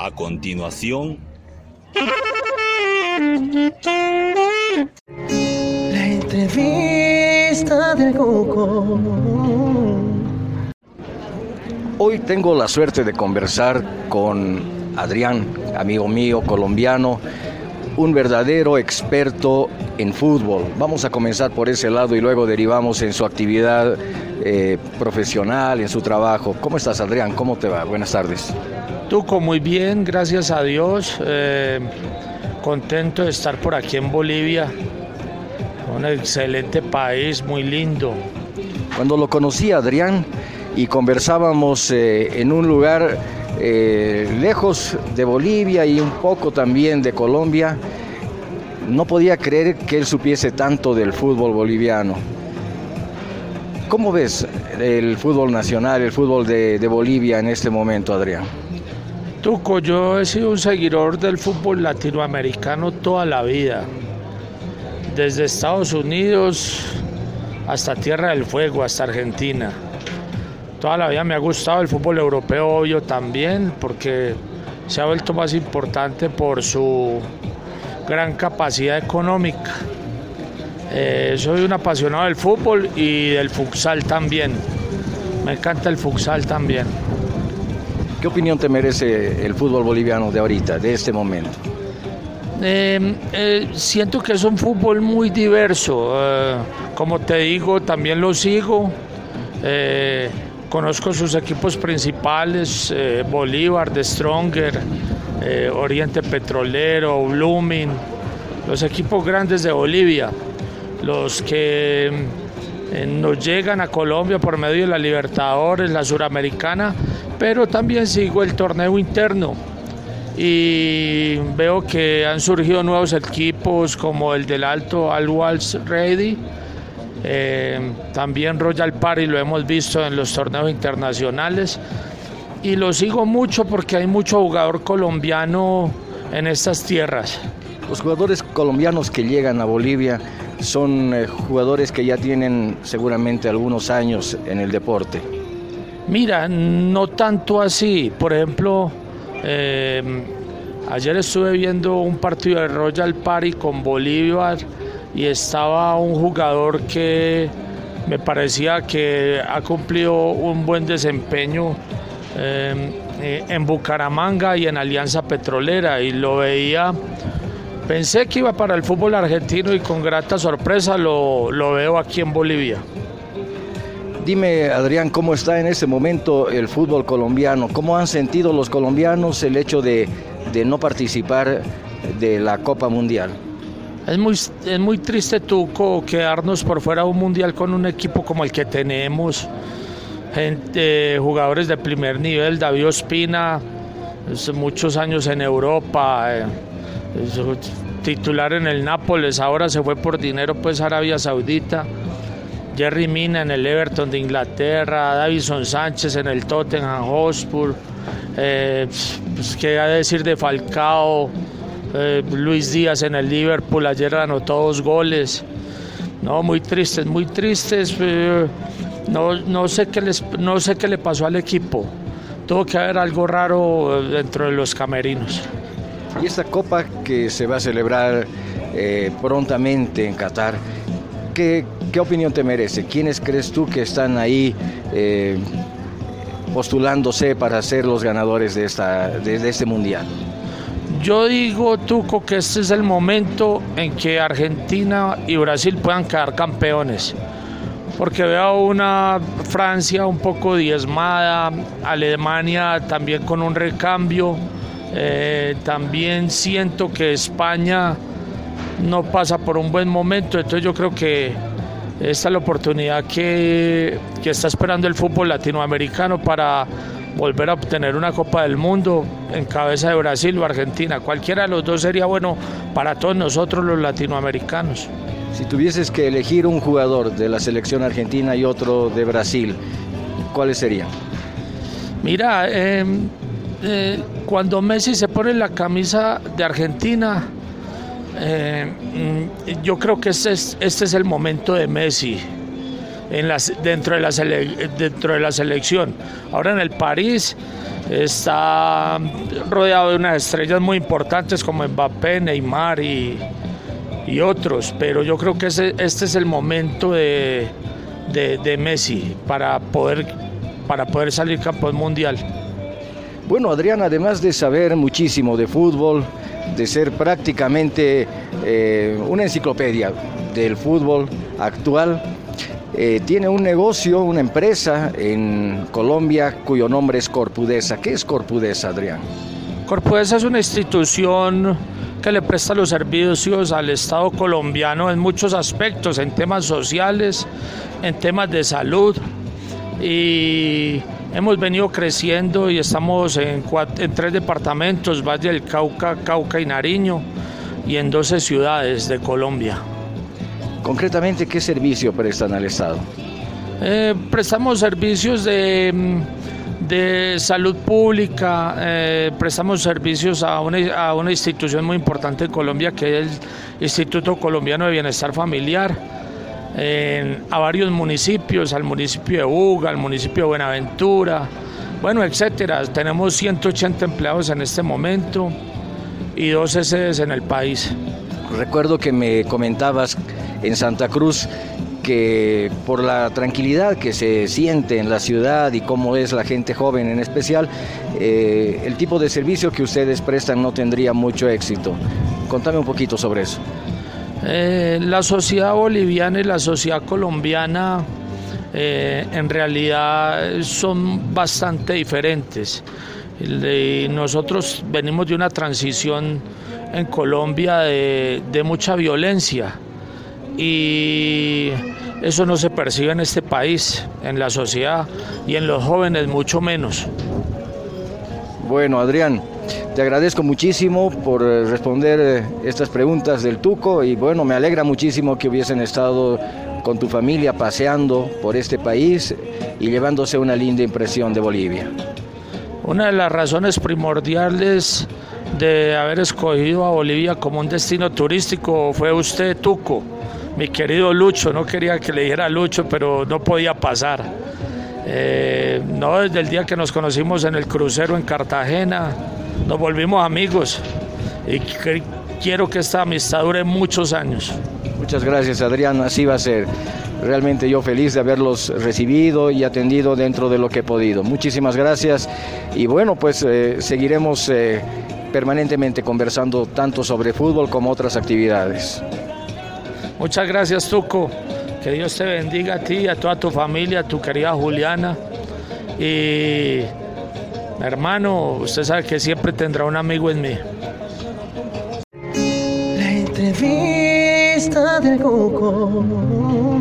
A continuación, La entrevista del Coco. Hoy tengo la suerte de conversar con Adrián, amigo mío colombiano, un verdadero experto en fútbol. Vamos a comenzar por ese lado y luego derivamos en su actividad eh, profesional, en su trabajo. ¿Cómo estás, Adrián? ¿Cómo te va? Buenas tardes. Tuco, muy bien, gracias a Dios. Eh, contento de estar por aquí en Bolivia. Un excelente país, muy lindo. Cuando lo conocí, Adrián, y conversábamos eh, en un lugar eh, lejos de Bolivia y un poco también de Colombia, no podía creer que él supiese tanto del fútbol boliviano. ¿Cómo ves el fútbol nacional, el fútbol de, de Bolivia en este momento, Adrián? Tuco, yo he sido un seguidor del fútbol latinoamericano toda la vida. Desde Estados Unidos hasta Tierra del Fuego, hasta Argentina. Toda la vida me ha gustado el fútbol europeo, obvio también, porque se ha vuelto más importante por su gran capacidad económica. Eh, soy un apasionado del fútbol y del futsal también. Me encanta el futsal también. ¿Qué opinión te merece el fútbol boliviano de ahorita, de este momento? Eh, eh, siento que es un fútbol muy diverso. Eh, como te digo, también lo sigo. Eh, conozco sus equipos principales, Bolívar, The Stronger, Oriente Petrolero, Blooming, los equipos grandes de Bolivia, los que eh, nos llegan a Colombia por medio de la Libertadores, la Suramericana, pero también sigo el torneo interno y veo que han surgido nuevos equipos como el del Alto Al Walls Ready, eh, también Royal Party lo hemos visto en los torneos internacionales y lo sigo mucho porque hay mucho jugador colombiano en estas tierras. Los jugadores colombianos que llegan a Bolivia son eh, jugadores que ya tienen seguramente algunos años en el deporte. Mira, no tanto así. Por ejemplo, eh, ayer estuve viendo un partido de Royal Party con Bolívar y estaba un jugador que me parecía que ha cumplido un buen desempeño eh, eh, en Bucaramanga y en Alianza Petrolera y lo veía. Pensé que iba para el fútbol argentino y con grata sorpresa lo veo aquí en Bolivia. Dime, Adrián, ¿cómo está en este momento el fútbol colombiano? ¿Cómo han sentido los colombianos el hecho de, no participar de la Copa Mundial? Es muy, es muy triste, Tuco, quedarnos por fuera de un mundial con un equipo como el que tenemos. Jugadores de primer nivel, David Ospina, muchos años en Europa, eh, titular en el Nápoles, ahora se fue por dinero pues Arabia Saudita. Jerry Mina en el Everton de Inglaterra, Davison Sánchez en el Tottenham Hotspur, eh, pues, qué a decir de Falcao, eh, Luis Díaz en el Liverpool, ayer anotó dos goles. No, muy tristes, muy tristes. eh, no, no, sé qué les, no sé qué le pasó al equipo. Tuvo que haber algo raro eh, dentro de los camerinos. Y esta Copa que se va a celebrar prontamente en Qatar, ¿qué, ¿qué opinión te merece? ¿Quiénes crees tú que están ahí eh, postulándose para ser los ganadores de, esta, de, este mundial? Yo digo, Tuco, que este es el momento en que Argentina y Brasil puedan quedar campeones. Porque veo una Francia un poco diezmada, Alemania también con un recambio. eh, también siento que España no pasa por un buen momento. Entonces yo creo que esta es la oportunidad que, que está esperando el fútbol latinoamericano para volver a obtener una Copa del Mundo en cabeza de Brasil o Argentina. Cualquiera de los dos sería bueno para todos nosotros los latinoamericanos. Si tuvieses que elegir un jugador de la selección argentina y otro de Brasil, ¿cuáles serían? Mira, eh, eh, cuando Messi se pone la camisa de Argentina, eh, mm, yo creo que este es, el momento de Messi. en las, dentro, de la dentro de la selección. Ahora en el París está rodeado de unas estrellas muy importantes como Mbappé, Neymar y, y otros, pero yo creo que este es el momento de, de, Messi para poder, para poder salir campeón mundial. Bueno, Adrián, además de saber muchísimo de fútbol, de ser prácticamente eh, una enciclopedia del fútbol actual, eh, tiene un negocio, una empresa en Colombia cuyo nombre es Corpudesa. ¿Qué es Corpudesa, Adrián? Corpudesa es una institución que le presta los servicios al Estado colombiano en muchos aspectos, en temas sociales, en temas de salud y hemos venido creciendo y estamos en, en tres departamentos, Valle del Cauca, Cauca y Nariño y en 12 ciudades de Colombia. Concretamente, ¿qué servicio prestan al Estado? Eh, prestamos servicios de, de salud pública, eh, prestamos servicios a una, a una, institución muy importante en Colombia que es el Instituto Colombiano de Bienestar Familiar, a varios municipios, al municipio de Buga, al municipio de Buenaventura, bueno, etcétera. Tenemos 180 empleados en este momento y 12 sedes en el país. Recuerdo que me comentabas en Santa Cruz que por la tranquilidad que se siente en la ciudad y cómo es la gente joven en especial, eh, el tipo de servicio que ustedes prestan no tendría mucho éxito. Contame un poquito sobre eso. Eh, la sociedad boliviana y la sociedad colombiana eh, en realidad son bastante diferentes. nosotros venimos de una transición en Colombia de, de mucha violencia y eso no se percibe en este país, en la sociedad y en los jóvenes mucho menos. Bueno, Adrián, te agradezco muchísimo por eh, responder eh, estas preguntas del Tuco y bueno, me alegra muchísimo que hubiesen estado con tu familia paseando por este país y llevándose una linda impresión de Bolivia. Una de las razones primordiales de haber escogido a Bolivia como un destino turístico fue usted, Tuco mi querido Lucho, no quería que le dijera Lucho, pero no podía pasar. Eh, no, desde el día que nos conocimos en el crucero en Cartagena, nos volvimos amigos y quiero que esta amistad dure muchos años. Muchas gracias Adrián, así va a ser. Realmente yo feliz de haberlos recibido y atendido dentro de lo que he podido. Muchísimas gracias y bueno, pues eh, seguiremos eh, permanentemente conversando tanto sobre fútbol como otras actividades. Muchas gracias, Tuco. Que Dios te bendiga a ti, a toda tu familia, a tu querida Juliana. Y hermano, usted sabe que siempre tendrá un amigo en mí. La entrevista del Coco.